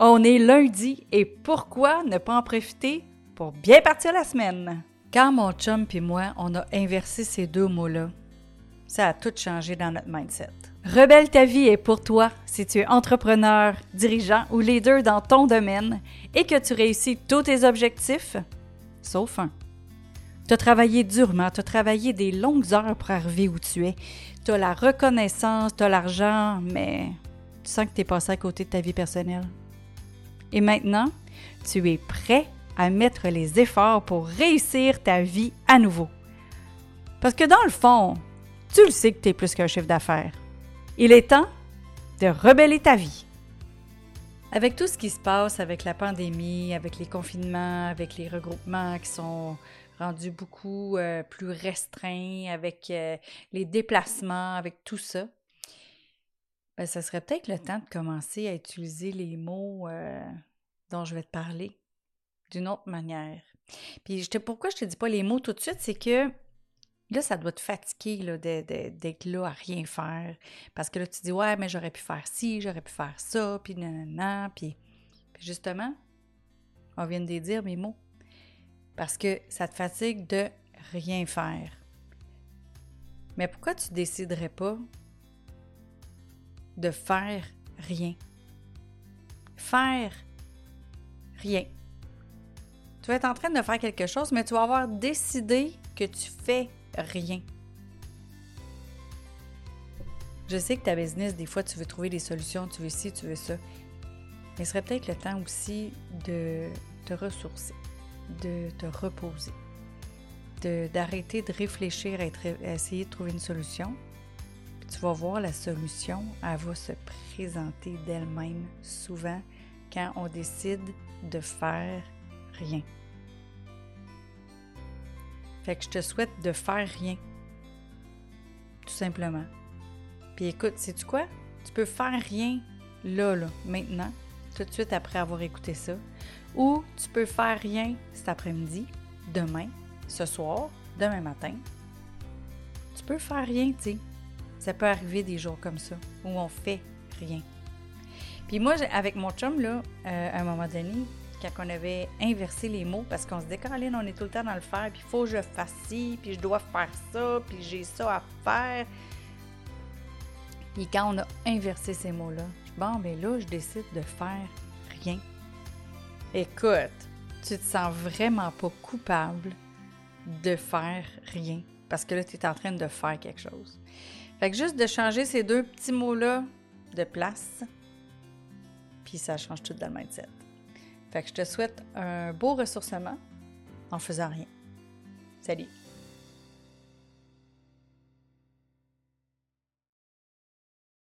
On est lundi et pourquoi ne pas en profiter pour bien partir la semaine? Quand mon chum et moi, on a inversé ces deux mots-là, ça a tout changé dans notre mindset. Rebelle ta vie est pour toi si tu es entrepreneur, dirigeant ou leader dans ton domaine et que tu réussis tous tes objectifs, sauf un. Tu as travaillé durement, tu as travaillé des longues heures pour arriver où tu es. Tu as la reconnaissance, tu as l'argent, mais tu sens que tu es passé à côté de ta vie personnelle. Et maintenant, tu es prêt à mettre les efforts pour réussir ta vie à nouveau. Parce que dans le fond, tu le sais que tu es plus qu'un chiffre d'affaires. Il est temps de rebeller ta vie. Avec tout ce qui se passe avec la pandémie, avec les confinements, avec les regroupements qui sont rendus beaucoup euh, plus restreints, avec euh, les déplacements, avec tout ça, ben, ça serait peut-être le temps de commencer à utiliser les mots euh, dont je vais te parler d'une autre manière. Puis je pourquoi je te dis pas les mots tout de suite, c'est que là, ça doit te fatiguer là, d'être là à rien faire. Parce que là, tu dis, ouais, mais j'aurais pu faire ci, j'aurais pu faire ça, puis nanana, puis, puis justement, on vient de dire mes mots. Parce que ça te fatigue de rien faire. Mais pourquoi tu déciderais pas de faire rien. Faire rien. Tu vas être en train de faire quelque chose, mais tu vas avoir décidé que tu fais rien. Je sais que ta business, des fois, tu veux trouver des solutions, tu veux ci, tu veux ça. Mais ce serait peut-être le temps aussi de te ressourcer, de te reposer, d'arrêter de, réfléchir à essayer de trouver une solution, tu vas voir la solution, elle va se présenter d'elle-même souvent quand on décide de faire rien. Fait que je te souhaite de faire rien. Tout simplement. Puis écoute, sais-tu quoi? Tu peux faire rien là, là, maintenant, tout de suite après avoir écouté ça. Ou tu peux faire rien cet après-midi, demain, ce soir, demain matin. Tu peux faire rien, tu sais. Ça peut arriver des jours comme ça, où on fait rien. Puis moi, avec mon chum, là, euh, à un moment donné, quand on avait inversé les mots, parce qu'on se Caroline, on est tout le temps dans le faire, puis il faut que je fasse ci, puis je dois faire ça, puis j'ai ça à faire. Puis quand on a inversé ces mots-là, bon, ben là, je décide de faire rien. Écoute, tu te sens vraiment pas coupable de faire rien, parce que là, tu es en train de faire quelque chose. Fait que juste de changer ces deux petits mots-là de place, puis ça change tout dans le mindset. Fait que je te souhaite un beau ressourcement en faisant rien. Salut!